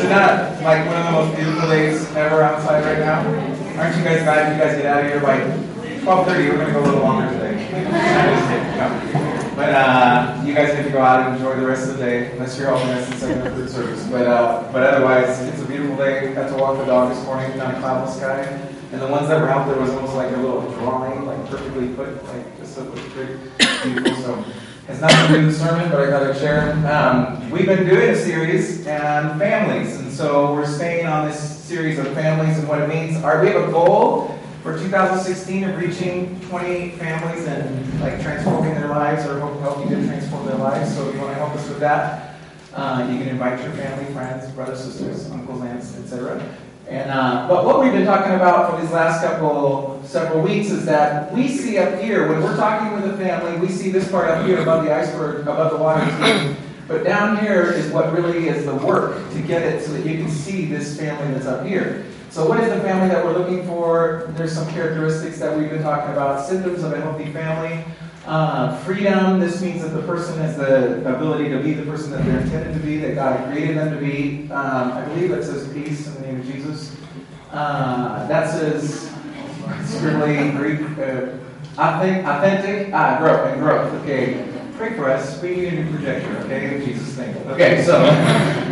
Is it not like one of the most beautiful days ever outside right now? Aren't you guys glad you guys get out of here by 12:30? We're gonna go a little longer today. But uh, you guys get to go out and enjoy the rest of the day, unless you're helping us in second third service. But uh, but otherwise, it's a beautiful day. Got to walk the dog this morning, not a cloudless sky. And the ones that were out there was almost like a little drawing, like perfectly put, like just so pretty beautiful. So it's not going to do the sermon, but I got to share. Um, we've been doing a series on families, and so we're staying on this series of families and what it means. Our, we have a goal for 2016 of reaching 28 families and like transforming their lives or help, help to transform their lives. So if you want to help us with that, uh, you can invite your family, friends, brothers, sisters, uncles, aunts, etc. And uh, but what we've been talking about for these last couple several weeks is that we see up here when we're talking with a family, we see this part up here above the iceberg, above the water. But down here is what really is the work to get it so that you can see this family that's up here. So, what is the family that we're looking for? There's some characteristics that we've been talking about. Symptoms of a healthy family. Uh, freedom. This means that the person has the ability to be the person that they're intended to be, that God created them to be. Um, I believe it says peace name of Jesus. Uh, that says scribbly Greek. Uh, authentic, ah, growth and growth. Okay, pray for us. We need a new projector. Okay, in Jesus' name. Okay, so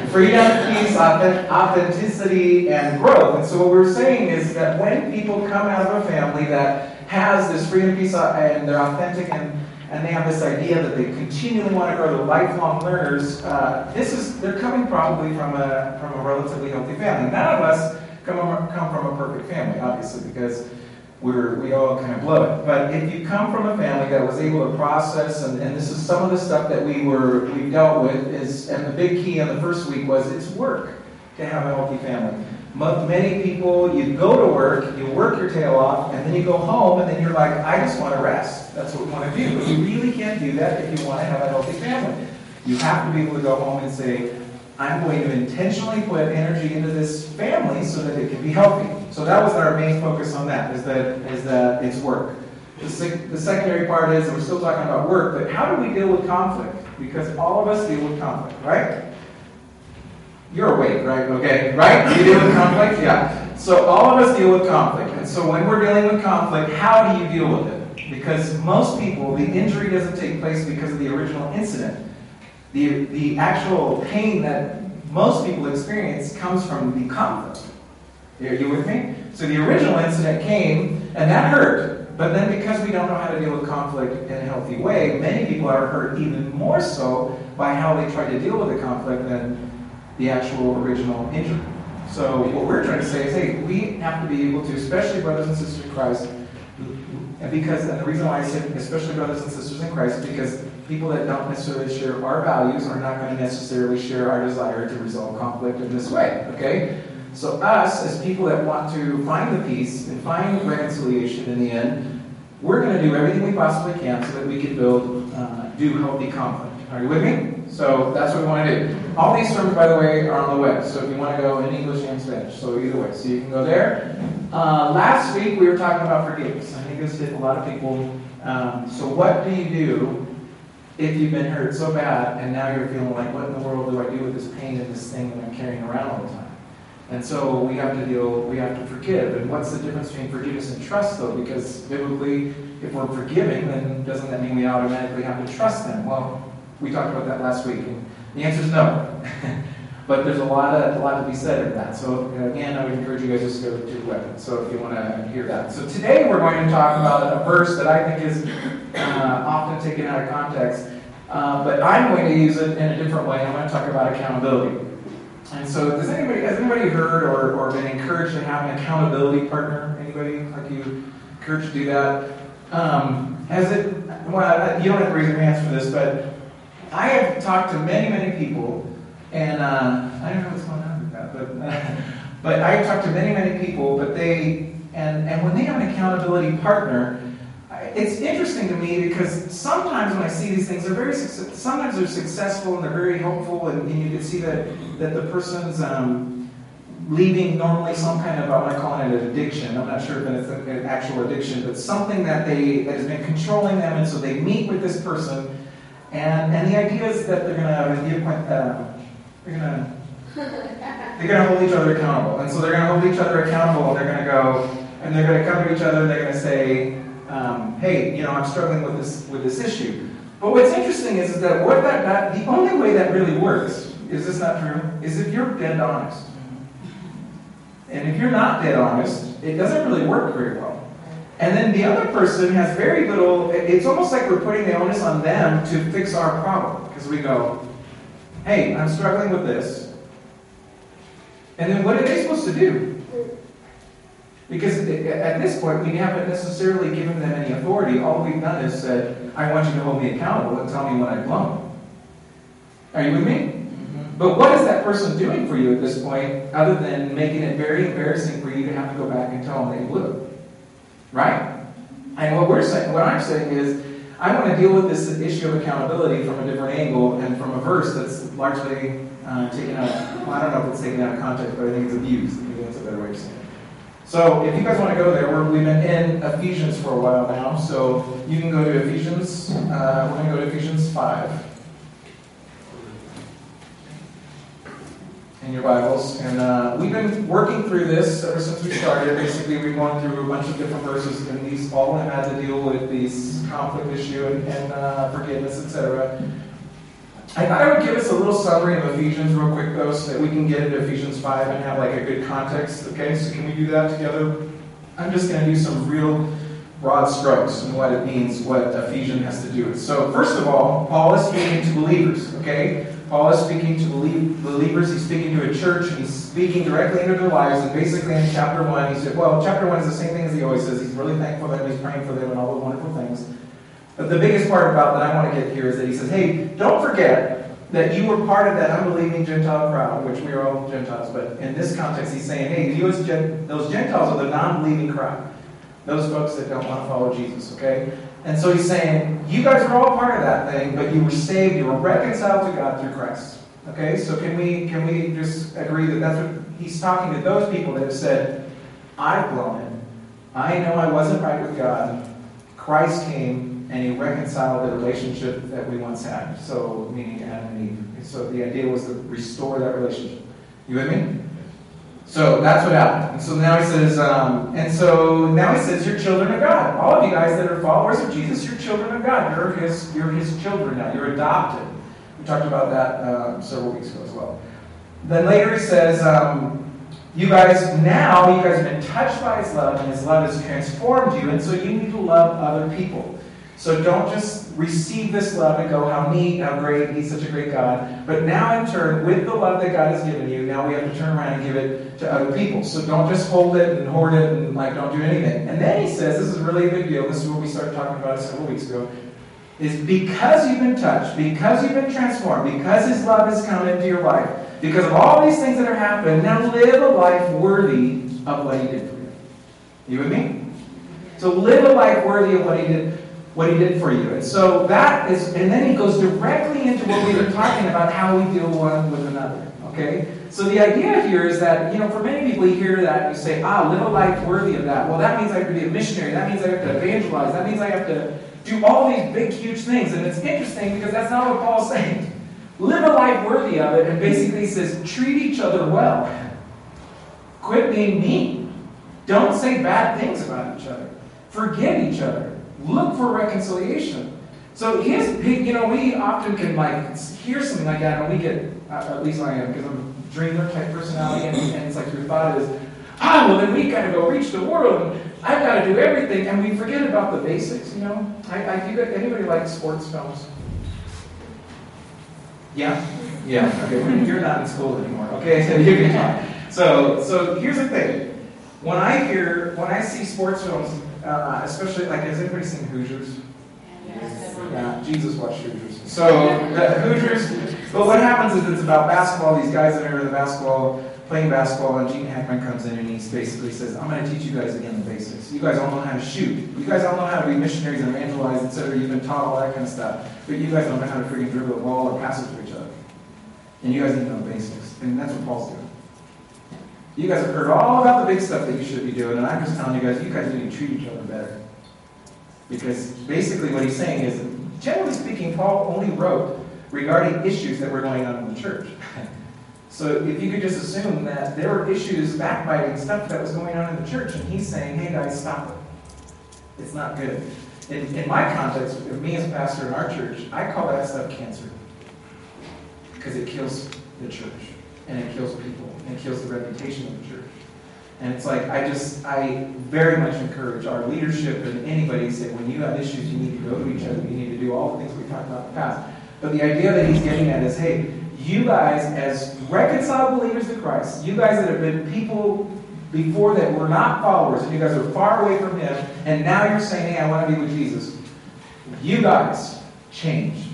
freedom, peace, authenticity, and growth. And so what we're saying is that when people come out of a family that has this freedom, peace, uh, and they're authentic and and they have this idea that they continually want to grow. the lifelong learners. Uh, this is they're coming probably from a from a relatively healthy family. None of us come come from a perfect family, obviously, because we're, we all kind of blow it. But if you come from a family that was able to process, and, and this is some of the stuff that we were we dealt with, is and the big key in the first week was it's work to have a healthy family. But many people, you go to work, you work your tail off, and then you go home, and then you're like, I just want to rest. That's what we want to do. But you really can't do that if you want to have a healthy family. You have to be able to go home and say, I'm going to intentionally put energy into this family so that it can be healthy. So that was our main focus on that, is that, is that it's work. The, sec- the secondary part is, we're still talking about work, but how do we deal with conflict? Because all of us deal with conflict, right? You're awake, right? Okay, right? You deal with conflict? Yeah. So all of us deal with conflict. And so when we're dealing with conflict, how do you deal with it? Because most people, the injury doesn't take place because of the original incident. The, the actual pain that most people experience comes from the conflict. Are you with me? So the original incident came, and that hurt. But then because we don't know how to deal with conflict in a healthy way, many people are hurt even more so by how they try to deal with the conflict than the actual original injury. So what we're trying to say is, hey, we have to be able to, especially brothers and sisters in Christ, and because and the reason why I say especially brothers and sisters in Christ is because people that don't necessarily share our values are not going to necessarily share our desire to resolve conflict in this way. Okay? So us, as people that want to find the peace and find reconciliation in the end, we're going to do everything we possibly can so that we can build, uh, do healthy conflict. Are you with me? So that's what we want to do. All these sermons, by the way, are on the web. So if you want to go in English and Spanish, so either way, so you can go there. Uh, last week we were talking about forgiveness. I think this hit a lot of people. Um, so what do you do if you've been hurt so bad and now you're feeling like, what in the world do I do with this pain and this thing that I'm carrying around all the time? And so we have to deal, we have to forgive. And what's the difference between forgiveness and trust, though? Because biblically, if we're forgiving, then doesn't that mean we automatically have to trust them? Well, we talked about that last week, and the answer is no. but there's a lot of a lot to be said in that. So again, I would encourage you guys just to go to the web. So if you want to hear that. So today we're going to talk about a verse that I think is uh, often taken out of context, uh, but I'm going to use it in a different way. I'm going to talk about accountability. And so, does anybody has anybody heard or, or been encouraged to have an accountability partner? Anybody like you encouraged to do that? Um, has it? Well, you don't have to raise your hands for this, but I have talked to many, many people, and uh, I don't know what's going on with that, but uh, but I've talked to many, many people, but they and and when they have an accountability partner, it's interesting to me because sometimes when I see these things, they're very sometimes they're successful and they're very helpful, and, and you can see that that the person's. Um, leaving normally some kind of, I want to call it an addiction. I'm not sure if it's an actual addiction, but something that they that has been controlling them, and so they meet with this person, and, and the idea is that they're going to give uh, they're going to They're going to hold each other accountable. And so they're going to hold each other accountable and they're going to go, and they're going to come to each other and they're going to say, um, hey, you know, I'm struggling with this, with this issue. But what's interesting is, is that what that, that, the only way that really works, is this not true? Is if you're dead honest. And if you're not dead honest, it doesn't really work very well. And then the other person has very little, it's almost like we're putting the onus on them to fix our problem. Because we go, hey, I'm struggling with this. And then what are they supposed to do? Because at this point, we haven't necessarily given them any authority. All we've done is said, I want you to hold me accountable and tell me when I've blown. Are you with me? Mm-hmm. But what is that person doing for you at this point other than making it very embarrassing for you to have to go back and tell them they blew? Right? And what we're saying, what I'm saying is, I want to deal with this issue of accountability from a different angle and from a verse that's largely uh, taken out. Well, I don't know if it's taken out of context, but I think it's abused. Maybe that's a better way of saying it. So if you guys want to go there, we've been in Ephesians for a while now. So you can go to Ephesians. Uh, we're going to go to Ephesians 5. In your Bibles. And uh, we've been working through this ever since we started. Basically, we've gone through a bunch of different verses, and these all have had to deal with these conflict issue and, and uh, forgiveness, etc. I thought I would give us a little summary of Ephesians real quick, though, so that we can get into Ephesians 5 and have like a good context. Okay, so can we do that together? I'm just going to do some real broad strokes and what it means, what Ephesians has to do with. So, first of all, Paul is speaking to believers, okay? Paul is speaking to believers, he's speaking to a church, he's speaking directly into their lives. And basically, in chapter 1, he said, well, chapter 1 is the same thing as he always says. He's really thankful for them, he's praying for them, and all the wonderful things. But the biggest part about that I want to get here is that he says, hey, don't forget that you were part of that unbelieving Gentile crowd, which we are all Gentiles, but in this context, he's saying, hey, you as Gen- those Gentiles are the non believing crowd. Those folks that don't want to follow Jesus, okay? And so he's saying, you guys are all part of that thing, but you were saved, you were reconciled to God through Christ. Okay, so can we can we just agree that that's what he's talking to those people that have said, I've blown it. I know I wasn't right with God. Christ came and he reconciled the relationship that we once had. So meaning Adam and Eve. So the idea was to restore that relationship. You with me? So that's what happened. And so now he says, um, and so now he says, you're children of God. All of you guys that are followers of Jesus, you're children of God. You're his, you're his children now. You're adopted. We talked about that uh, several weeks ago as well. Then later he says, um, you guys now, you guys have been touched by his love, and his love has transformed you, and so you need to love other people. So don't just receive this love and go, how neat, how great, he's such a great God. But now, in turn, with the love that God has given you, now we have to turn around and give it to other people. So don't just hold it and hoard it and like don't do anything. And then he says, this is really a big deal. This is what we started talking about several weeks ago. Is because you've been touched, because you've been transformed, because his love has come into your life, because of all these things that are happening, now live a life worthy of what he did for you. You with me? So live a life worthy of what he did what he did for you. And so that is, and then he goes directly into what we were talking about, how we deal one with another. Okay? So the idea here is that, you know, for many people, you hear that, you say, ah, live a life worthy of that. Well, that means I have to be a missionary. That means I have to evangelize. That means I have to do all these big, huge things. And it's interesting because that's not what Paul's saying. Live a life worthy of it, and basically says, treat each other well. Quit being mean. Don't say bad things about each other. Forgive each other. Look for reconciliation. So here's, you know, we often can like hear something like that, and we get, at least I am, because I'm a dreamer type personality, and, and it's like your thought is, ah, well then we gotta go reach the world, and I've got to do everything, and we forget about the basics. You know, I, I anybody like sports films? Yeah, yeah. Okay, you're not in school anymore. Okay, so you can talk. So, so here's the thing. When I hear, when I see sports films, uh, especially like has anybody seen Hoosiers? Yeah, Jesus watched Hoosiers. So the Hoosiers. But what happens is it's about basketball. These guys that are in the basketball playing basketball, and Gene Hackman comes in and he basically says, "I'm going to teach you guys again the basics. You guys all know how to shoot. You guys all know how to be missionaries and evangelize, etc. You've been taught all that kind of stuff, but you guys don't know how to freaking dribble a ball or pass it to each other. And you guys need to know the basics. And that's what Paul's doing. You guys have heard all about the big stuff that you should be doing, and I'm just telling you guys, you guys need to treat each other better. Because basically what he's saying is, generally speaking, Paul only wrote regarding issues that were going on in the church. So if you could just assume that there were issues, backbiting, stuff that was going on in the church, and he's saying, hey guys, stop it. It's not good. In, in my context, me as a pastor in our church, I call that stuff cancer. Because it kills the church, and it kills people, and it kills the reputation of the church. And it's like, I just, I very much encourage our leadership and anybody to say, when you have issues, you need to go to each other. You need to do all the things we talked about in the past. But the idea that he's getting at is, hey, you guys, as reconciled believers to Christ, you guys that have been people before that were not followers, and you guys are far away from him, and now you're saying, hey, I want to be with Jesus. You guys change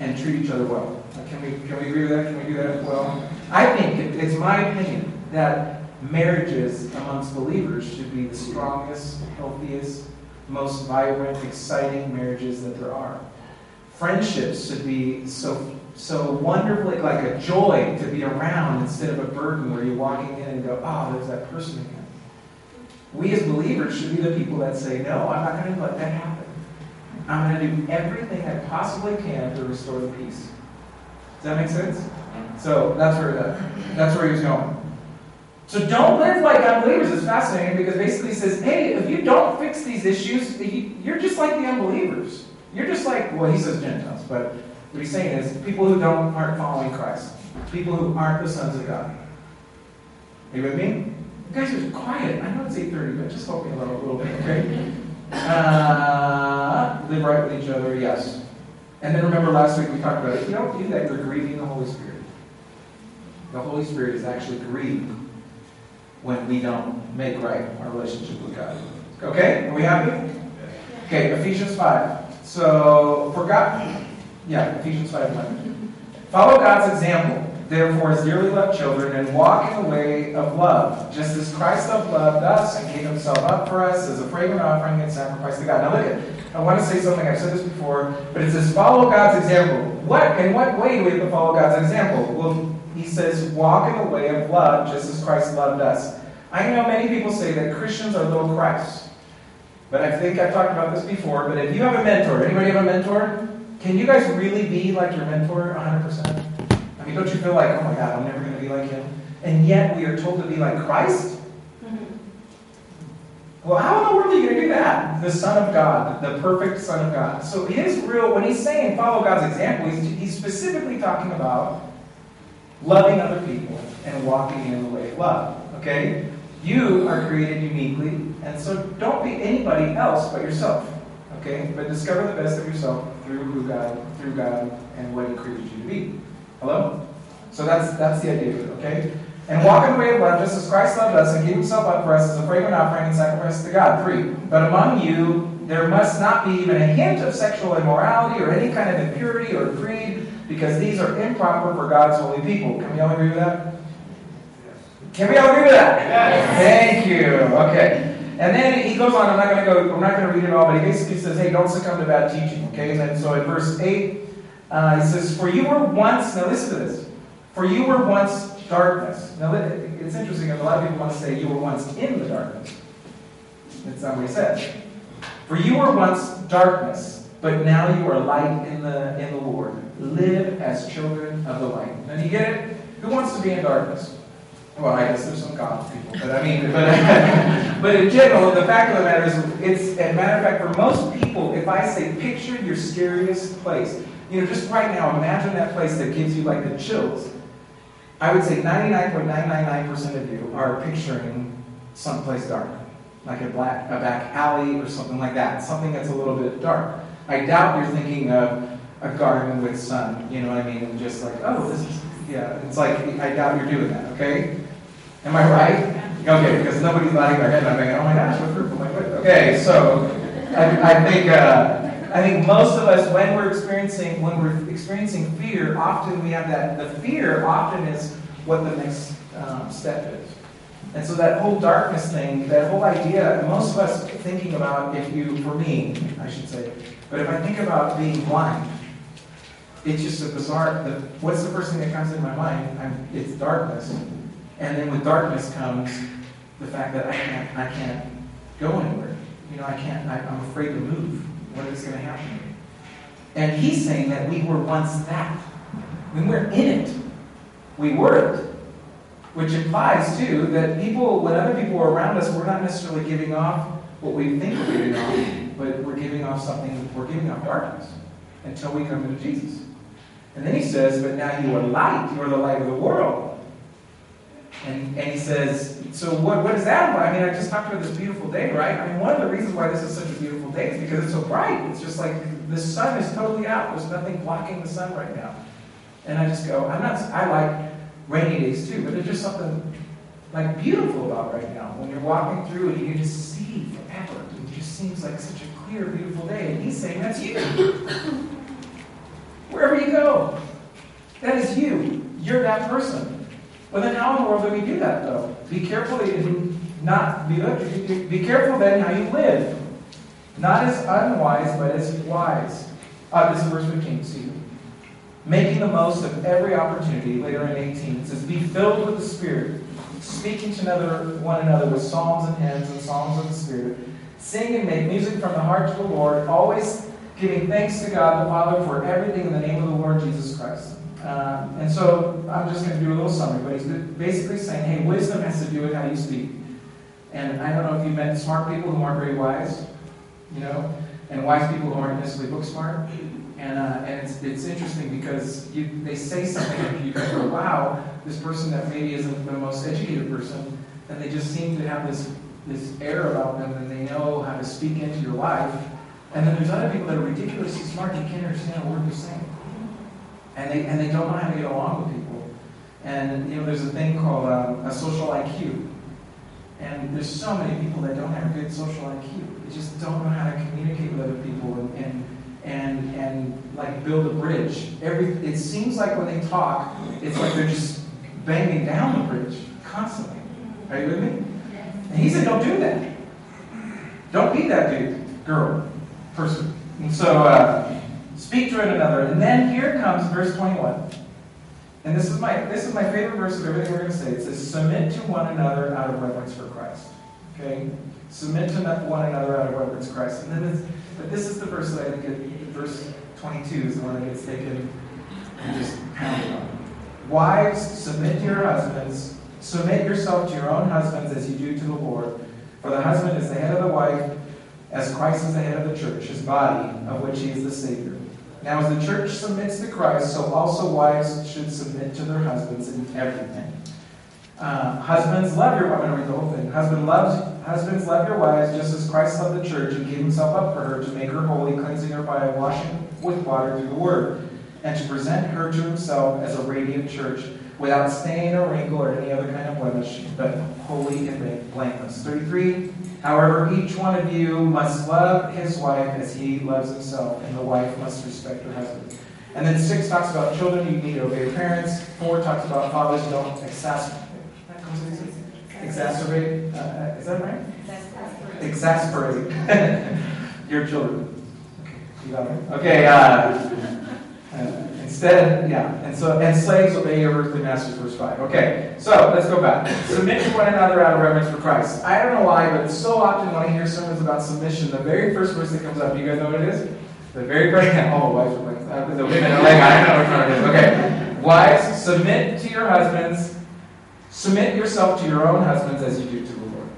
and treat each other well. Can we, can we agree with that? Can we do that as well? I think, it's my opinion, that marriages amongst believers should be the strongest, healthiest, most vibrant, exciting marriages that there are. Friendships should be so so wonderfully like a joy to be around instead of a burden where you're walking in and go, oh, there's that person again. We as believers should be the people that say, no, I'm not going to let that happen. I'm going to do everything I possibly can to restore the peace. Does that make sense? So that's where that, that's where he was going. So don't live like unbelievers. It's fascinating because basically he says, hey, if you don't fix these issues, you're just like the unbelievers. You're just like, well, he says Gentiles, but what he's saying is people who don't aren't following Christ, people who aren't the sons of God. Are you with me? You guys are quiet. I know it's 8.30, but just help me a little, a little bit, okay? Uh, live right with each other, yes. And then remember last week we talked about. If you don't do that, you're grieving the Holy Spirit. The Holy Spirit is actually grieved when we don't make right our relationship with God. Okay? Are we happy? Okay, Ephesians 5. So, for God, yeah, Ephesians 5 11. Follow God's example, therefore, as dearly loved children, and walk in the way of love, just as Christ loved us and gave himself up for us as a fragrant offering and sacrifice to God. Now, look at I want to say something, I've said this before, but it says follow God's example. What in what way do we have to follow God's example? Well, he says, walk in the way of love, just as Christ loved us. I know many people say that Christians are little Christ. But I think I've talked about this before. But if you have a mentor, anybody have a mentor? Can you guys really be like your mentor 100%? I mean, don't you feel like, oh my God, I'm never going to be like him? And yet we are told to be like Christ? Mm-hmm. Well, how in the world are you going to do that? The Son of God, the perfect Son of God. So his real, when he's saying follow God's example, he's, he's specifically talking about loving other people and walking in the way of love. Okay? You are created uniquely, and so don't be anybody else but yourself. Okay? But discover the best of yourself through who God, through God and what He created you to be. Hello? So that's that's the idea of it, okay? And walk in the way of love, just as Christ loved us and gave himself up for us as a fragrant offering and sacrifice to God. Three. But among you there must not be even a hint of sexual immorality or any kind of impurity or greed, because these are improper for God's holy people. Can we all agree with that? Can we all agree with that? Yes. Thank you. Okay. And then he goes on, I'm not going to go, I'm not going to read it all, but he basically says, hey, don't succumb to bad teaching. Okay? And then so in verse 8, uh, he says, For you were once, now listen to this, for you were once darkness. Now it's interesting, a lot of people want to say you were once in the darkness. That's not what he says. For you were once darkness, but now you are light in the in the Lord. Live as children of the light. Now you get it? Who wants to be in darkness? Well, I guess there's some common people, but I mean, but, but in general, the fact of the matter is, it's, a matter of fact, for most people, if I say picture your scariest place, you know, just right now, imagine that place that gives you like the chills. I would say 99.999% of you are picturing someplace dark, like a black, a back alley or something like that, something that's a little bit dark. I doubt you're thinking of a garden with sun, you know what I mean, and just like, oh, this is, yeah, it's like, I doubt you're doing that, okay? Am I right? Okay, because nobody's nodding their head. I'm thinking, oh my gosh, what group am I with? Okay, so I, I think uh, I think most of us, when we're experiencing when we're experiencing fear, often we have that. The fear often is what the next um, step is. And so that whole darkness thing, that whole idea, most of us thinking about if you, for me, I should say, but if I think about being blind, it's just a bizarre. The, what's the first thing that comes in my mind? I'm, it's darkness. And then with darkness comes the fact that I can't, I can't go anywhere. You know, I can't, I, am afraid to move. What is going to happen? And he's saying that we were once that. When we're in it. we weren't. Which implies, too, that people, when other people are around us, we're not necessarily giving off what we think we're giving off, but we're giving off something, we're giving off darkness until we come to Jesus. And then he says, But now you are light, you are the light of the world. And, and he says, So what, what is that about? I mean, I just talked about this beautiful day, right? I mean, one of the reasons why this is such a beautiful day is because it's so bright. It's just like the sun is totally out. There's nothing blocking the sun right now. And I just go, I'm not, I like rainy days too, but there's just something like beautiful about right now. When you're walking through and you just see forever. It just seems like such a clear, beautiful day. And he's saying, That's you. Wherever you go, that is you. You're that person. Well, then how in the world do we do that, though? Be careful and not be, be careful then how you live. Not as unwise, but as wise. Uh, this is verse 15, see. Making the most of every opportunity, later in 18, it says, Be filled with the Spirit, speaking to another, one another with psalms and hymns and songs of the Spirit. Sing and make music from the heart to the Lord, always giving thanks to God the Father for everything in the name of the Lord Jesus Christ. Uh, and so I'm just going to do a little summary, but he's basically saying, hey, wisdom has to do with how you speak. And I don't know if you've met smart people who aren't very wise, you know, and wise people who aren't necessarily book smart. And, uh, and it's, it's interesting because you, they say something and you go, wow, this person that maybe isn't the most educated person, and they just seem to have this, this air about them and they know how to speak into your life. And then there's other people that are ridiculously smart, you can't understand a word they're saying. And they, and they don't know how to get along with people. And you know, there's a thing called um, a social IQ. And there's so many people that don't have a good social IQ. They just don't know how to communicate with other people and, and and and like build a bridge. Every it seems like when they talk, it's like they're just banging down the bridge constantly. Are you with me? And he said, don't do that. Don't be that dude, girl, person. And so uh, speak to one another. And then here comes verse 21. And this is my this is my favorite verse of everything we're going to say. It says, submit to one another out of reverence for Christ. Okay? Submit to one another out of reverence for Christ. And then but this is the verse that I think it, verse 22 is the one that gets taken and just pounded on. Wives, submit to your husbands. Submit yourself to your own husbands as you do to the Lord. For the husband is the head of the wife, as Christ is the head of the church, his body, of which he is the Savior. Now, as the church submits to Christ, so also wives should submit to their husbands in everything. Uh, husbands, love your. I'm going to read the whole thing. Husband loves Husbands, love your wives just as Christ loved the church and gave himself up for her to make her holy, cleansing her by washing with water through the word, and to present her to himself as a radiant church, without stain or wrinkle or any other kind of blemish, but holy and blameless. 33. However, each one of you must love his wife as he loves himself, and the wife must respect her husband. And then 6 talks about children, you need to obey your parents. 4 talks about fathers, don't exasperate exacerbate, uh, is that right? Exasperate. your children. Okay? Okay, uh, uh, instead, yeah, and so, and slaves obey your earthly masters, verse 5. Okay, so let's go back. Submit to one another out of reverence for Christ. I don't know why, but so often when I hear sermons about submission, the very first verse that comes up, you guys know what it is? The very first, oh, wives are like, uh, the women are like, I don't know one it is. Okay. Wives, submit to your husbands Submit yourself to your own husbands as you do to the Lord.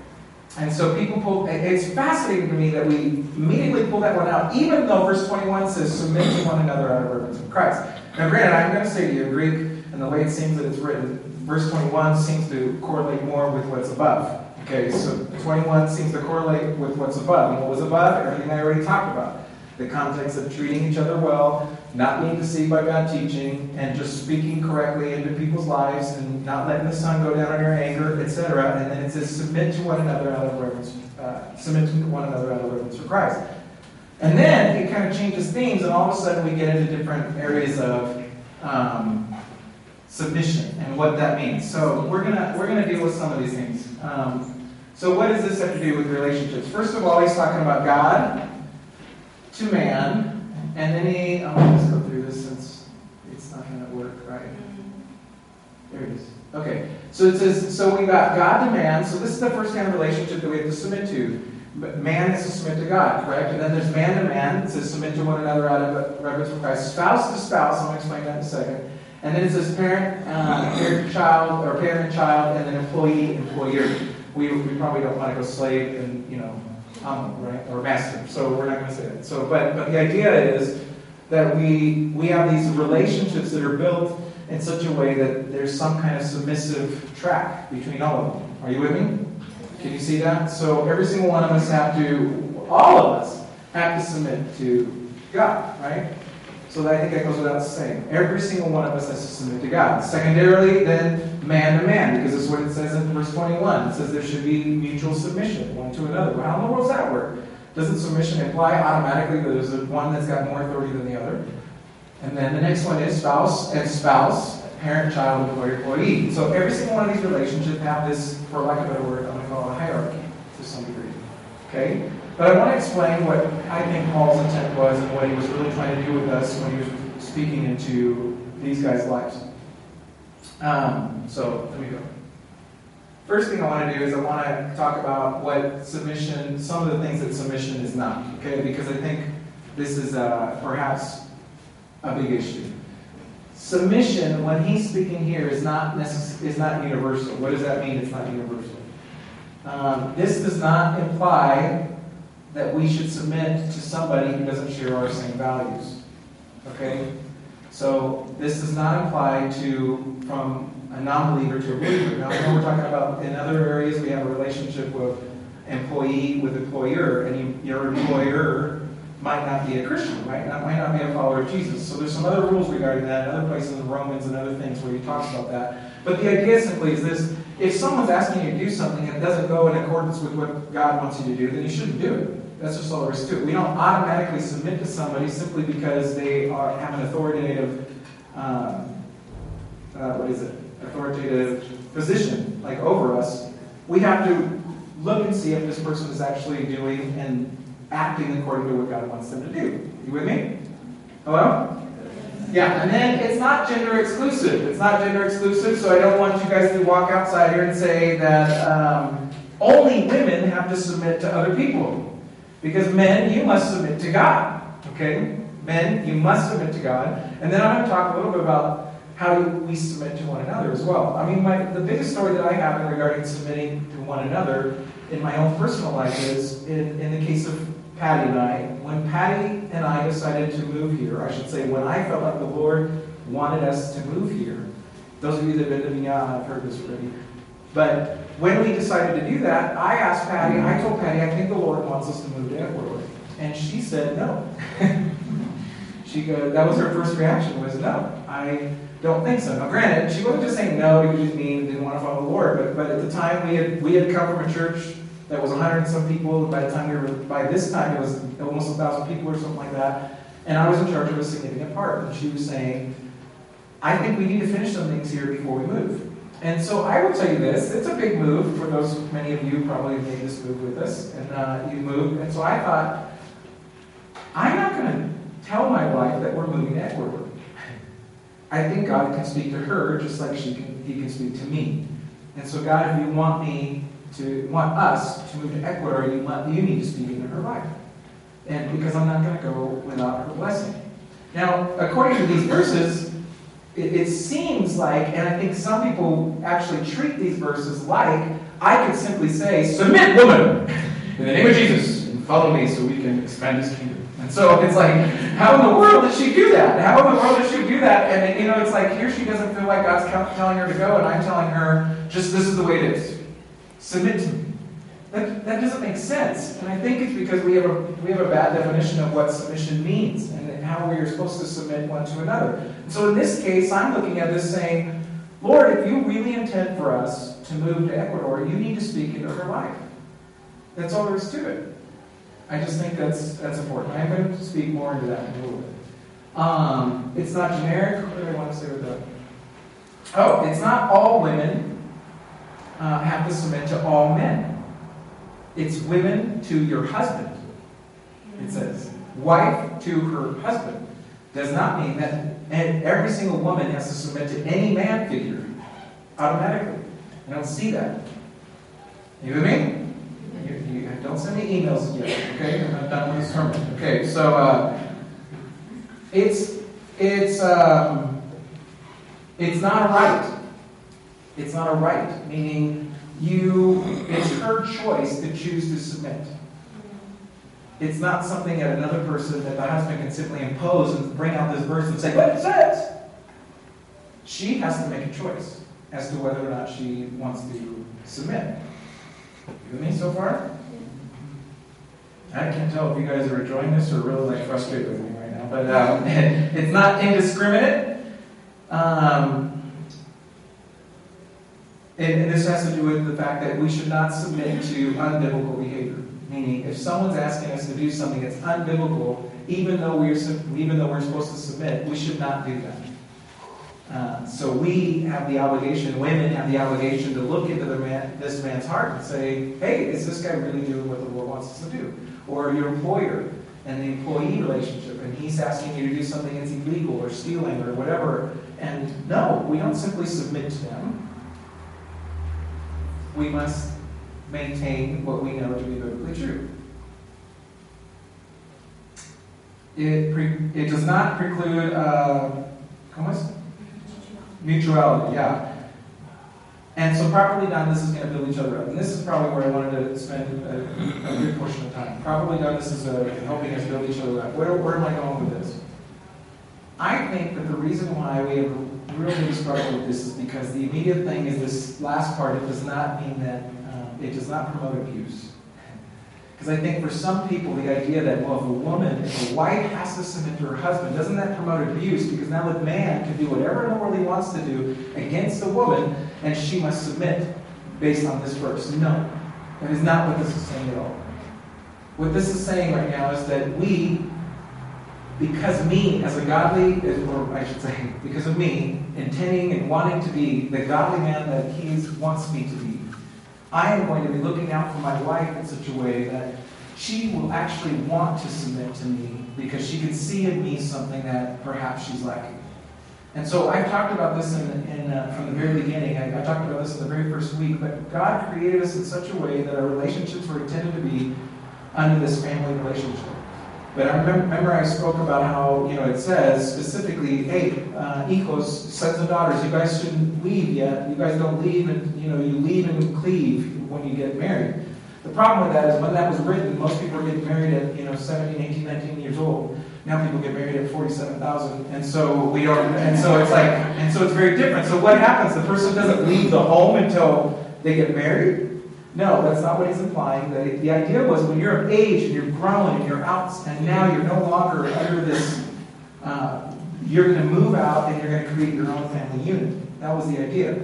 And so people pull, it's fascinating to me that we immediately pull that one out, even though verse 21 says, submit to one another out of reverence for Christ. Now, granted, I'm going to say to you, Greek, and the way it seems that it's written, verse 21 seems to correlate more with what's above. Okay, so 21 seems to correlate with what's above. And what was above? Everything I already talked about. The context of treating each other well, not being deceived by bad teaching, and just speaking correctly into people's lives, and not letting the sun go down on your anger, etc. And then it says, submit to one another out of reverence, uh, submit to one another out of reverence for Christ. And then kind of changes themes, and all of a sudden we get into different areas of um, submission and what that means. So we're gonna we're gonna deal with some of these things. Um, so what does this have to do with relationships? First of all, he's talking about God to man and then he, going to just go through this since it's not to work, right? There it is. Okay. So it says, so we got God to man. So this is the first kind of relationship that we have to submit to. But man has to submit to God, correct? And then there's man to man. to submit to one another out of reverence for Christ. Spouse to spouse. I'm going to explain that in a second. And then it says parent, uh, parent, child, or parent, child, and then employee, employer. We, we probably don't want to go slave and, you know, um, right, or master. So we're not going to say that. So, but, but the idea is that we, we have these relationships that are built in such a way that there's some kind of submissive track between all of them. Are you with me? Can you see that? So every single one of us have to, all of us, have to submit to God, right? So I think that goes without saying. Every single one of us has to submit to God. Secondarily, then man to man, because it's what it says in verse 21. It says there should be mutual submission one to another. Well, how in the world does that work? Doesn't submission imply automatically that there's one that's got more authority than the other? And then the next one is spouse and spouse, parent, child, employer, employee. So every single one of these relationships have this, for lack of a better word, A hierarchy to some degree. Okay? But I want to explain what I think Paul's intent was and what he was really trying to do with us when he was speaking into these guys' lives. Um, so, let me go. First thing I want to do is I want to talk about what submission, some of the things that submission is not, okay? Because I think this is uh, perhaps a big issue. Submission, when he's speaking here, is not necess- is not universal. What does that mean? It's not universal. Um, this does not imply that we should submit to somebody who doesn't share our same values. Okay? So this does not apply to from a non-believer to a believer. Now, know we're talking about in other areas we have a relationship with employee with employer, and you, your employer might not be a Christian, right? That might not be a follower of Jesus. So there's some other rules regarding that, other places in Romans and other things where he talks about that. But the idea simply is this: if someone's asking you to do something and it doesn't go in accordance with what God wants you to do, then you shouldn't do it. That's just all there is to it. We don't automatically submit to somebody simply because they are, have an authoritative, um, uh, what is it? authoritative position, like over us, we have to look and see if this person is actually doing and acting according to what God wants them to do. You with me? Hello? Yeah, and then it's not gender exclusive. It's not gender exclusive, so I don't want you guys to walk outside here and say that um, only women have to submit to other people. Because men, you must submit to God. Okay? Men, you must submit to God. And then I'm going to talk a little bit about how do we submit to one another as well? I mean, my, the biggest story that I have in regarding submitting to one another in my own personal life is in, in the case of Patty and I. When Patty and I decided to move here, I should say, when I felt like the Lord wanted us to move here, those of you that have been to Vinyana have heard this already. But when we decided to do that, I asked Patty, I told Patty, I think the Lord wants us to move to Ecuador. And she said no. she go, that was her first reaction was no. I don't think so. Now, granted, she wasn't just saying no because she mean didn't want to follow the Lord, but, but at the time we had we had come from a church that was 100 and some people. By the time we were, by this time it was almost a thousand people or something like that. And I was in charge of a significant part. And she was saying, I think we need to finish some things here before we move. And so I will tell you this: it's a big move for those many of you probably made this move with us, and uh, you moved. And so I thought, I'm not going to tell my wife that we're moving Ecuador. I think God can speak to her just like she can, He can speak to me. And so, God, if you want me to want us to move to Ecuador, you want you need to speak into her life. And because I'm not going to go without her blessing. Now, according to these verses, it, it seems like, and I think some people actually treat these verses like I could simply say, "Submit, woman, in the name of Jesus, and follow me, so we can expand His kingdom." And so it's like, how in the world did she do that? How in the world did she do that? And, you know, it's like here she doesn't feel like God's telling her to go, and I'm telling her, just this is the way it is. Submit to me. That, that doesn't make sense. And I think it's because we have, a, we have a bad definition of what submission means and how we are supposed to submit one to another. And so in this case, I'm looking at this saying, Lord, if you really intend for us to move to Ecuador, you need to speak into her life. That's all there is to it. I just think that's that's important. I'm going to speak more into that in a little bit. Um, it's not generic. What do I want to say with that? Oh, it's not all women uh, have to submit to all men. It's women to your husband. It says wife to her husband. Does not mean that every single woman has to submit to any man figure automatically. I don't see that. You with me? Don't send me emails yet, okay? I'm not done with this sermon. Okay, so uh, it's it's um, It's not right. It's not a right, meaning you, it's her choice to choose to submit. It's not something that another person, that the husband can simply impose and bring out this verse and say, but it says. She has to make a choice as to whether or not she wants to submit. You with me so far? I can't tell if you guys are enjoying this or really like frustrated with me right now, but um, it's not indiscriminate. Um, and, this has to do with the fact that we should not submit to unbiblical behavior. Meaning, if someone's asking us to do something that's unbiblical, even though we're even though we're supposed to submit, we should not do that. Uh, so we have the obligation, women have the obligation to look into man, this man's heart and say, hey, is this guy really doing what the Lord wants us to do? Or your employer and the employee relationship, and he's asking you to do something that's illegal or stealing or whatever. And no, we don't simply submit to them. We must maintain what we know to be biblically true. It, pre- it does not preclude, uh. Mutuality, yeah. And so properly done, this is going to build each other up. And this is probably where I wanted to spend a, a good portion of time. Properly done, this is uh, helping us build each other up. Where, where am I going with this? I think that the reason why we have a real big struggle with this is because the immediate thing is this last part. It does not mean that um, it does not promote abuse. Because I think for some people, the idea that, well, if a woman, if a wife has to submit to her husband, doesn't that promote abuse? Because now the man can do whatever in the world he wants to do against the woman, and she must submit based on this verse. No, that is not what this is saying at all. What this is saying right now is that we, because me, as a godly, or I should say, because of me, intending and wanting to be the godly man that he wants me to be, I am going to be looking out for my wife in such a way that she will actually want to submit to me because she can see in me something that perhaps she's lacking. And so I've talked about this in, in uh, from the very beginning. I, I, talked about this in the very first week. But God created us in such a way that our relationships were intended to be under this family relationship. But I remember, I spoke about how, you know, it says specifically, hey, uh, hijos, sons and daughters, you guys shouldn't leave yet. You guys don't leave and, you know, you leave and cleave when you get married. The problem with that is when that was written, most people were getting married at, you know, 17, 18, 19 years old. Now people get married at 47,000. And so we don't, and so it's like, and so it's very different. So what happens? The person doesn't leave the home until they get married. No, that's not what he's implying. The, the idea was when you're of age and you're grown and you're out, and now you're no longer under this, uh, you're going to move out and you're going to create your own family unit. That was the idea.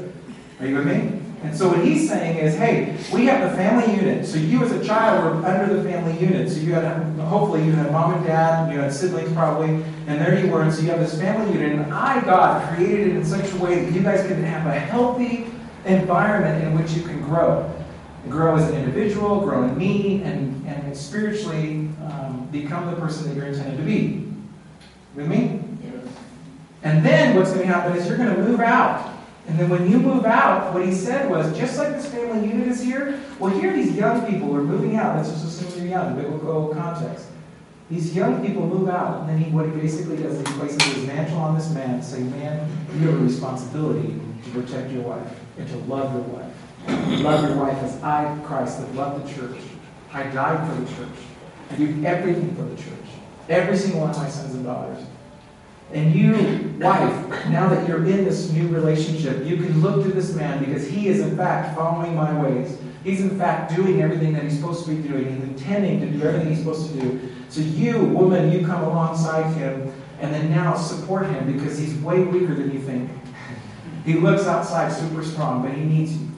Are you with me? And so what he's saying is, hey, we have the family unit. So you as a child were under the family unit. So you had, hopefully, you had mom and dad, you had siblings probably, and there you were. And so you have this family unit. And I, God, created it in such a way that you guys can have a healthy environment in which you can grow grow as an individual, grow in me, and, and spiritually um, become the person that you're intended to be. With me? Yes. And then what's going to happen is you're going to move out. And then when you move out, what he said was, just like this family unit is here, well, here these young people are moving out. Let's just assume you're young, biblical context. These young people move out, and then he, what he basically does is he places his mantle on this man and say, man, you have a responsibility to protect your wife and to love your wife. Love your wife as I, Christ, have loved the church. I died for the church. I do everything for the church. Every single one of my sons and daughters. And you, wife, now that you're in this new relationship, you can look to this man because he is, in fact, following my ways. He's, in fact, doing everything that he's supposed to be doing. He's intending to do everything he's supposed to do. So, you, woman, you come alongside him and then now support him because he's way weaker than you think. He looks outside super strong, but he needs you.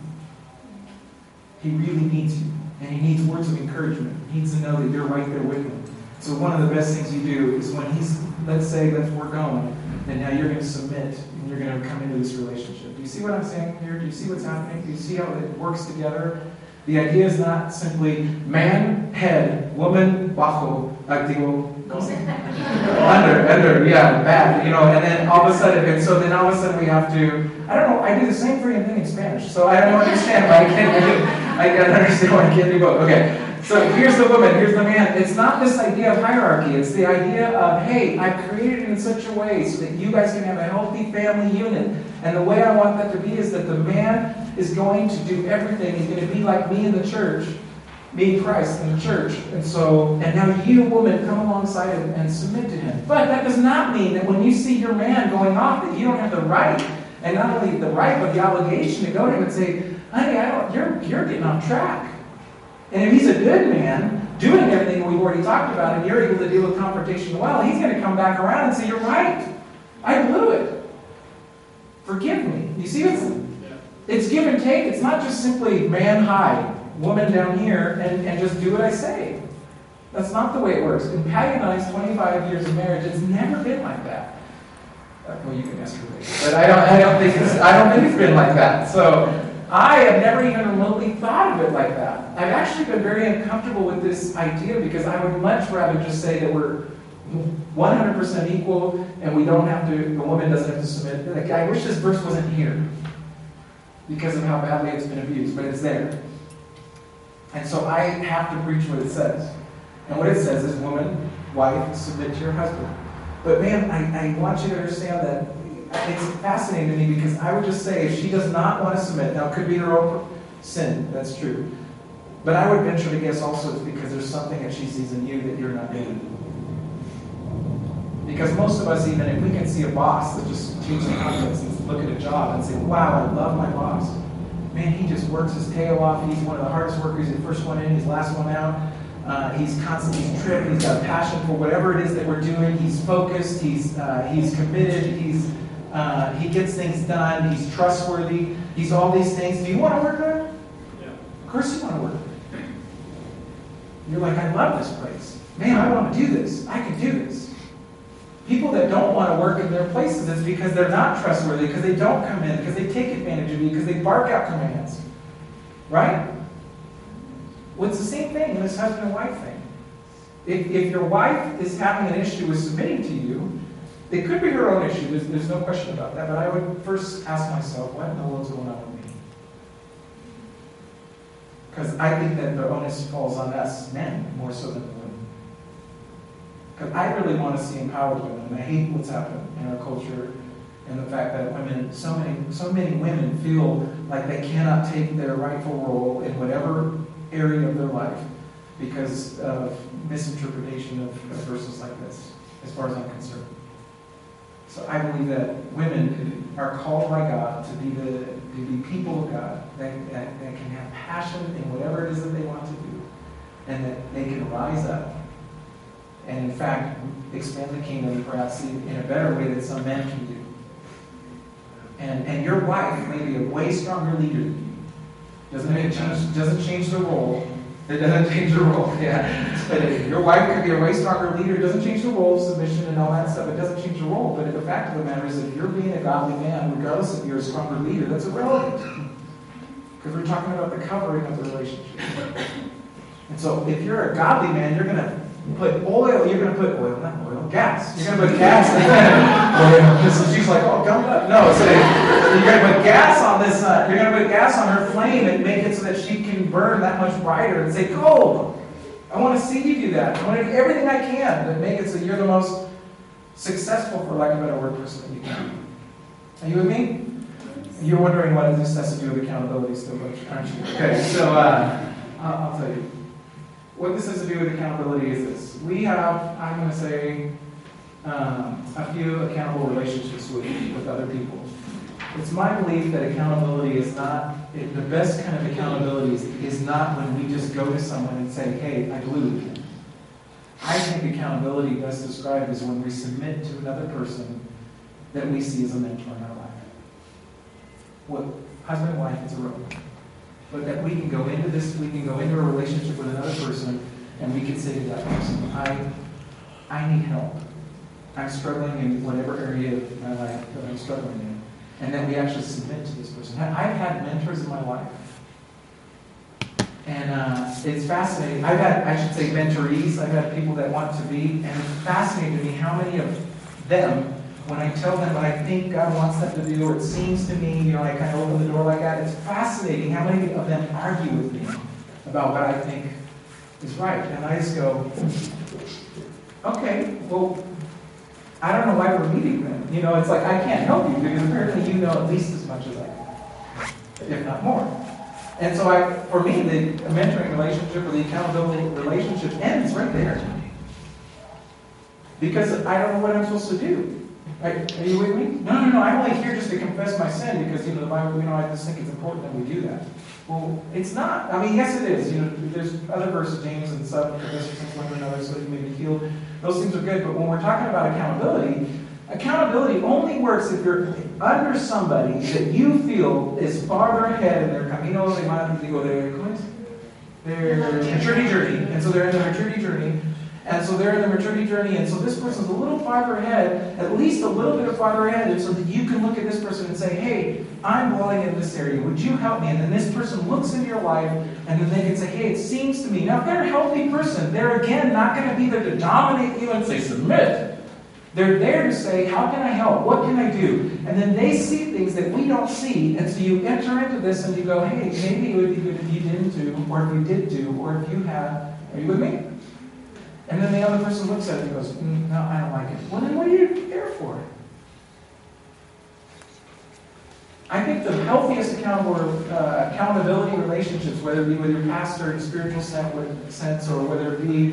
He really needs you. And he needs words of encouragement. He needs to know that you're right there with him. So one of the best things you do is when he's, let's say, let's we're going, and now you're going to submit and you're going to come into this relationship. Do you see what I'm saying here? Do you see what's happening? Do you see how it works together? The idea is not simply man, head, woman, bajo, activo, under, under, yeah, bad, you know, and then all of a sudden, and so then all of a sudden we have to, I don't know, I do the same freaking thing in Spanish, so I don't understand why I can't do, I can't understand why I can't do both. Okay, So here's the woman, here's the man. It's not this idea of hierarchy. It's the idea of, hey, I've created it in such a way so that you guys can have a healthy family unit. And the way I want that to be is that the man is going to do everything. He's going to be like me in the church, me, Christ, in the church. And so, and now you, woman, come alongside him and submit to him. But that does not mean that when you see your man going off, that you don't have the right, and not only the right, but the obligation to go to him and say, honey, I don't, you're, you're getting off track. And if he's a good man, doing everything we've already talked about, and you're able to deal with confrontation well, he's going to come back around and say, You're right. I blew it. Forgive me. You see, it's, it's give and take. It's not just simply man high, woman down here, and, and just do what I say. That's not the way it works. In I's 25 years of marriage, it's never been like that. Uh, well, you can ask her later. But I don't, I don't think it's, I don't think it's been like that. So I have never even remotely thought of it like that. I've actually been very uncomfortable with this idea because I would much rather just say that we're 100% equal and we don't have to, the woman doesn't have to submit. Like, I wish this verse wasn't here because of how badly it's been abused, but it's there. And so I have to preach what it says. And what it says is, woman, wife, submit to your husband. But man, I, I want you to understand that it's fascinating to me because I would just say if she does not want to submit, now it could be her own sin, that's true. But I would venture to guess also it's because there's something that she sees in you that you're not doing. Because most of us, even if we can see a boss that just changes the context and look at a job and say, wow, I love my boss. Man, he just works his tail off. He's one of the hardest workers. He's the first one in, he's the last one out. Uh, he's constantly tripping. He's got a passion for whatever it is that we're doing. He's focused. He's uh, he's committed. He's uh, he gets things done. He's trustworthy. He's all these things. Do you want to work there? Yeah. Of course you want to work there. You're like, I love this place. Man, I want to do this. I can do this. People that don't want to work in their places is because they're not trustworthy, because they don't come in, because they take advantage of you, because they bark out commands. Right? Well, it's the same thing in this husband and wife thing. If, if your wife is having an issue with submitting to you, it could be her own issue, there's, there's no question about that, but I would first ask myself, what in the world's going on with me? Because I think that the onus falls on us, men, more so than the women. Because I really want to see empowered women, and I hate what's happened in our culture and the fact that women, so many, so many women feel like they cannot take their rightful role in whatever area of their life because of misinterpretation of, of verses like this, as far as I'm concerned. So I believe that women are called by God to be the to be people of God that, that, that can have passion in whatever it is that they want to do, and that they can rise up and in fact expand the kingdom perhaps in a better way than some men can do. And and your wife may be a way stronger leader than you. Doesn't change doesn't change the role, it doesn't change the role, yeah. But your wife could be a way stronger leader. It doesn't change the role of submission and all that stuff. It doesn't change the role. But the fact of the matter is, if you're being a godly man, regardless if you're a stronger leader, that's irrelevant. Because we're talking about the covering of the relationship. And so if you're a godly man, you're going to put oil, you're going to put oil, not oil, gas. You're going to put gas. in oil. She's like, oh, gum up. No, so you're going to put gas on this, uh, you're going to put gas on her flame and make it so that she can burn that much brighter and say, go. I want to see you do that. I want to do everything I can to make it so you're the most successful, for lack of a better word, person that you can. Are you with me? You're wondering what this has to do with accountability still, aren't you? Okay, so uh, I'll tell you. What this has to do with accountability is this. We have, I'm going to say, um, a few accountable relationships with, with other people. It's my belief that accountability is not, the best kind of accountability is, is not when we just go to someone and say, hey, I blew it. I think accountability best described is when we submit to another person that we see as a mentor in our life. What husband and wife, it's a road. But that we can go into this, we can go into a relationship with another person and we can say to that person, I, I need help. I'm struggling in whatever area of my life that I'm struggling in and then we actually submit to this person. I've had mentors in my life. And uh, it's fascinating. I've had, I should say, mentorees. I've had people that want to be. And it's fascinating to me how many of them, when I tell them what I think God wants them to do, or it seems to me, you know, I kind of open the door like that, it's fascinating how many of them argue with me about what I think is right. And I just go, okay, well, I don't know why we're meeting then. You know, it's like I can't help you because apparently you know at least as much as I do, if not more. And so I, for me, the mentoring relationship or the accountability relationship ends right there. Because I don't know what I'm supposed to do. Are, are you with me? No, no, no, I'm only here just to confess my sin because, you know, the Bible, you know, I just think it's important that we do that. Well, it's not. I mean, yes, it is. You know, there's other verses, James and stuff, confess your sins one to another so you may be healed. Those things are good, but when we're talking about accountability, accountability only works if you're under somebody that you feel is farther ahead in their camino de go their, their maturity journey. And so they're in their maturity journey. And so they're in the maturity journey, and so this person's a little farther ahead, at least a little bit of farther ahead, and so that you can look at this person and say, hey, I'm dwelling in this area. Would you help me? And then this person looks in your life, and then they can say, hey, it seems to me. Now, if they're a healthy person, they're again not going to be there to dominate you and say, submit. They're there to say, how can I help? What can I do? And then they see things that we don't see, and so you enter into this and you go, hey, maybe it would be good if you didn't do, or if you did do, or if you have. Are you with me? And then the other person looks at it and goes, mm, no, I don't like it. Well, then what are you here for? I think the healthiest accountable, uh, accountability relationships, whether it be with your pastor in a spiritual sense or whether it be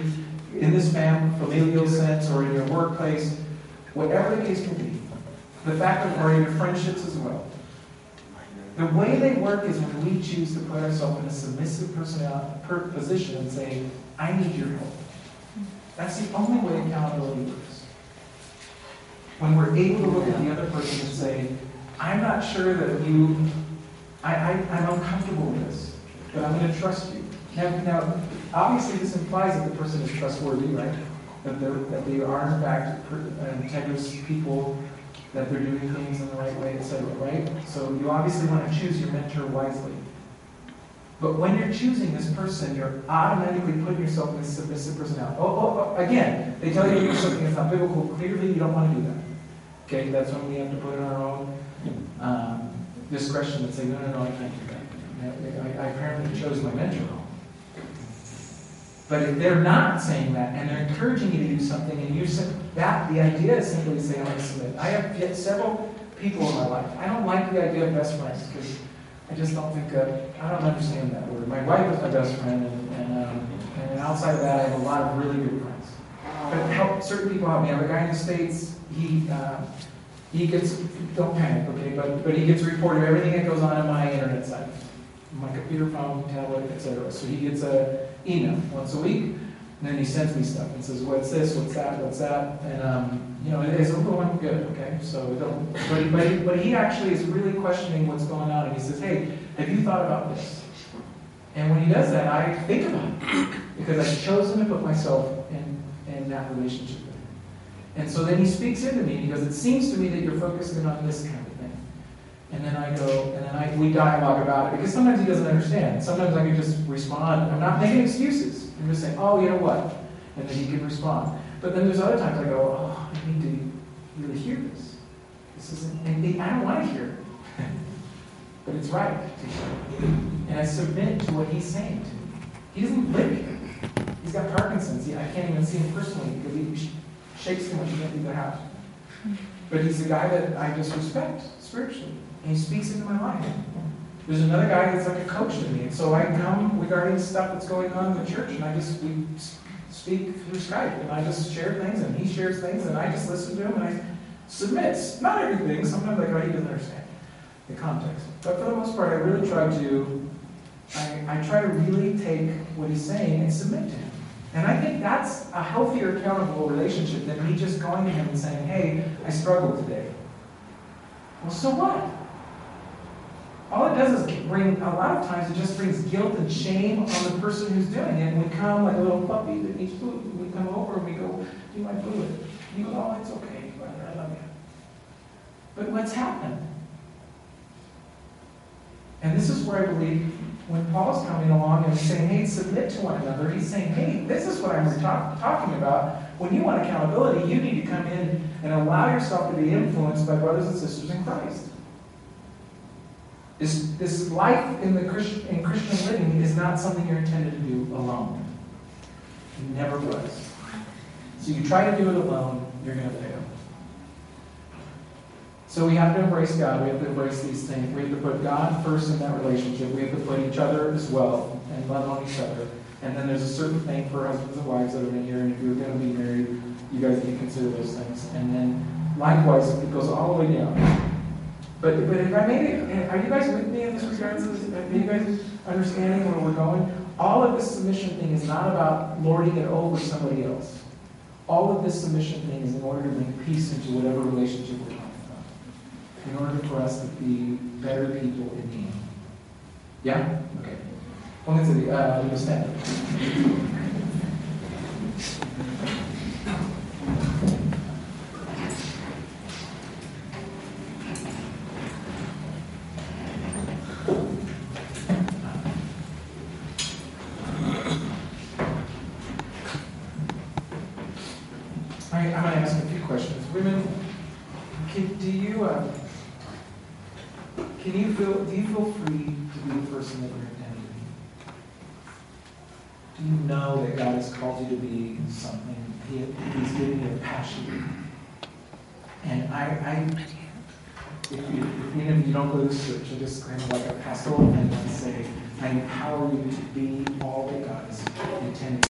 in this family, familial sense or in your workplace, whatever the case may be, the fact that we're in your friendships as well. The way they work is when we choose to put ourselves in a submissive position and say, I need your help. That's the only way accountability works. When we're able to look at the other person and say, I'm not sure that you, I, I, I'm uncomfortable with this, but I'm going to trust you. Now, now, obviously, this implies that the person is trustworthy, right? That, that they are, in fact, uh, integrous people, that they're doing things in the right way, etc., right? So you obviously want to choose your mentor wisely. But when you're choosing this person, you're automatically putting yourself in this submissive personality. Oh, oh, oh, again, they tell you to do something that's not biblical. Clearly, you don't want to do that. Okay, that's when we have to put in our own um, discretion and say, no, no, no, I can't do that. I, I apparently chose my mentor wrong. But if they're not saying that and they're encouraging you to do something, and you that the idea is simply to say, I want to submit. I have several people in my life. I don't like the idea of best friends because I just don't think that, I don't understand that word. My wife is my best friend, and, and, um, and outside of that, I have a lot of really good friends. But help, certain people help me. I have a guy in the States, he, uh, he gets, don't panic, okay, but, but he gets a report of everything that goes on in my internet site, my computer, phone, tablet, etc. So he gets a email once a week, and then he sends me stuff and says, what's this, what's that, what's that, and um, you know, it's a little good, okay? So don't, but, but, but he actually is really questioning what's going on, and he says, hey, have you thought about this? And when he does that, I think about it because I've chosen to put myself in, in that relationship with him. And so then he speaks into me and he goes, It seems to me that you're focusing on this kind of thing. And then I go, and then I, we dialogue about it because sometimes he doesn't understand. Sometimes I can just respond. I'm not making excuses. I'm just saying, oh, you know what? And then he can respond. But then there's other times I go, oh, I need to really hear this. This isn't, and I don't want to hear it. but it's right to hear And I submit to what he's saying to me. He doesn't live here. He's got Parkinson's. I can't even see him personally because he shakes too much he can't leave the house. But he's a guy that I just respect spiritually. And he speaks into my life. There's another guy that's like a coach to me. And so I come regarding stuff that's going on in the church, and I just we speak through Skype, and I just share things, and he shares things, and I just listen to him, and I submit. Not everything. Sometimes I go, he doesn't understand the context. But for the most part, I really try to, I, I try to really take what he's saying and submit to him. And I think that's a healthier, accountable relationship than me just going to him and saying, hey, I struggled today. Well, so what? All it does is bring, a lot of times, it just brings guilt and shame on the person who's doing it. And we come like a little puppy that needs food. We come over and we go, do you want food? And you go, oh, it's okay, brother, I love you. But what's happened? And this is where I believe when Paul's coming along and saying, hey, submit to one another, he's saying, hey, this is what I'm talk- talking about. When you want accountability, you need to come in and allow yourself to be influenced by brothers and sisters in Christ. This, this life in, the Christian, in Christian living is not something you're intended to do alone. It never was. So you try to do it alone, you're going to fail. So we have to embrace God. We have to embrace these things. We have to put God first in that relationship. We have to put each other as well and love on each other. And then there's a certain thing for husbands and wives that are in here, and if you're going to be married, you guys need to consider those things. And then likewise, it goes all the way down. But, but if I it, are you guys with me in this regards? Are you guys understanding where we're going? All of this submission thing is not about lording it over somebody else. All of this submission thing is in order to bring peace into whatever relationship we're talking about. In order for us to be better people in the end. Yeah? Okay. Pónganse, uh, stand. All right, I'm going to ask a few questions. Women, can, do you, uh, can you feel, do you feel free to be the person that you're intended to be? Do you know that God has called you to be something? He, he's given you a passion. And I, I, if you, if, even if you don't go to this church, I just kind of like a pastoral and say, I empower you to be all that God has intended